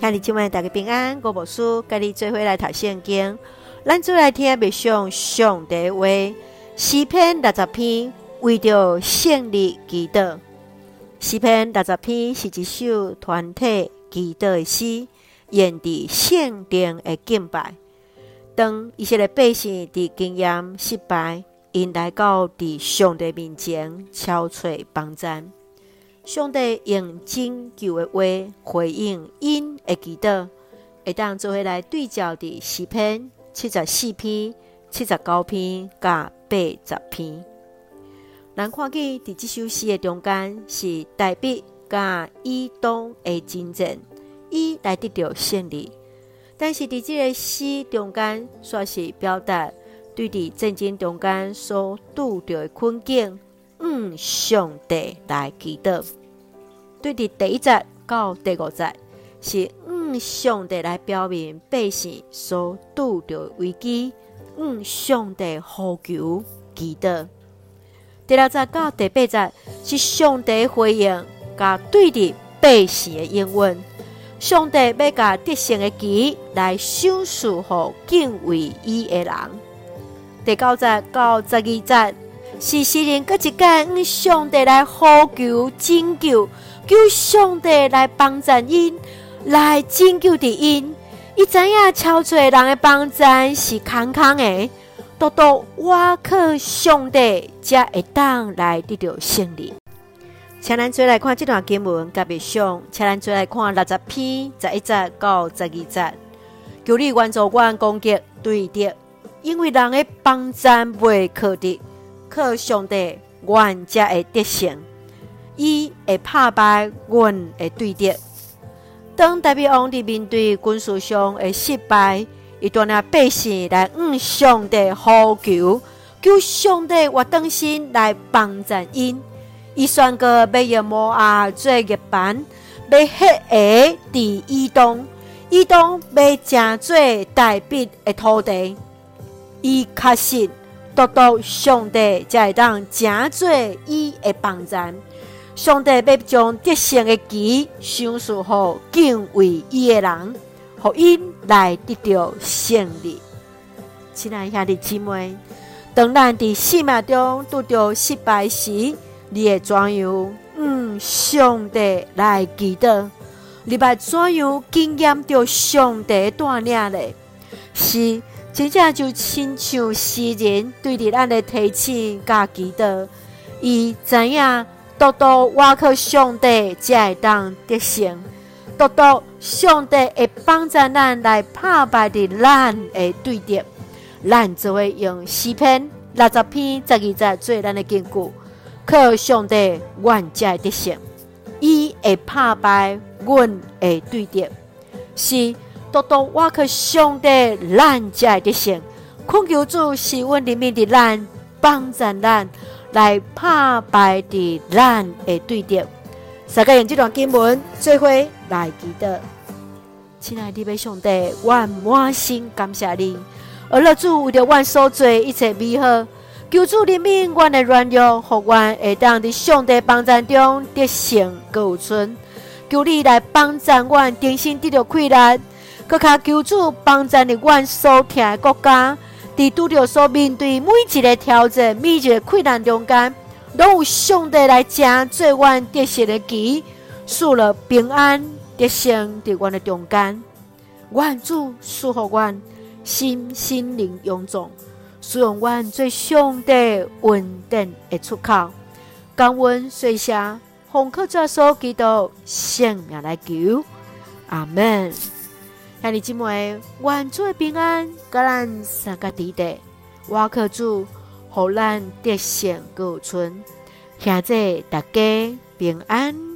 向你今晚大家平安，我无事，跟你做伙来读圣经。咱做来听别上上帝话，诗篇六十篇，为着胜利祈祷。诗篇六十篇是一首团体祈祷的诗，言的圣殿的敬拜。当一些的百姓的经验失败，因来到的上帝面前，敲碎帮赞。上帝用拯救的话回应因的祈祷，会当做伙来对照的诗篇七十四篇、七十九篇、甲八十篇。咱看见伫这首诗的中间是代笔甲以东的争战，以来得到胜利。但是伫这个诗中间，煞是表达对伫战争中间所拄着的困境，嗯，上帝来祈祷。对伫第一节到第五节，是嗯，上帝来表明百姓所拄着危机，嗯，上帝呼求祈祷。第六节到第八节，是上帝回应甲对伫百姓的应允。上帝要甲得胜的旗来赏赐予敬畏伊的人。第九节到十二节是诗人搁一间，嗯，上帝来呼求拯救，求上帝来帮助因，来拯救的因。伊知影超济人的帮助是空空的，独独我靠上帝才会当来得到胜利。请咱做来看这段经文，甲别上，请咱做来看六十篇十一节到十二节。求你援助阮攻击对敌，因为人的帮赞袂可敌，靠上帝，阮才会得胜。伊会拍败阮的对敌。当大卫王伫面对军事上的失败，伊带领百姓来向上帝呼求，求上帝活动心来帮助因。伊宣告要用摩押做业班，要迄个伫伊东，伊东要成做大笔的土地。伊确实独独上帝才会当成做伊的帮赞。上帝要将得胜的旗赏赐予敬畏伊的人，互因来得到胜利。亲爱兄弟姊妹，当咱伫生命中拄着失败时，你会怎样？嗯，上帝来祈祷，你把怎样经验到上帝带领呢？是真正就亲像诗人对着咱的提醒甲祈祷，伊知影独独我靠上帝才会当得胜，独独上帝会帮助咱来打败的咱的对敌，咱就会用诗篇六十篇十二节做咱的根据。靠上帝，阮才会得胜；伊会拍败阮的对敌，是独独我靠上帝，咱才会得胜。困求主是阮里面的咱，帮助咱来拍败的咱的对敌。大家用这段经文做伙来祈祷。亲爱的弟兄上帝，阮满心感谢你，而乐主为着阮所做一切美好。求主怜悯阮的软弱，互阮会当伫上帝帮助中得胜有存。求你来帮助阮，重新得到快乐。阁卡求主帮助，阮所听的国家，伫拄着所面对每一个挑战、每一个困难中间，拢有上帝来成做阮得胜的旗，赐了平安得胜伫阮的中间。愿主赐福阮心心灵勇壮。使用阮做上帝稳定的出口，感恩水下奉靠主所基督圣名来求，阿门。兄弟姊妹，愿主平安，甲咱三个弟弟，我可祝，互咱得胜有存，现在大家平安。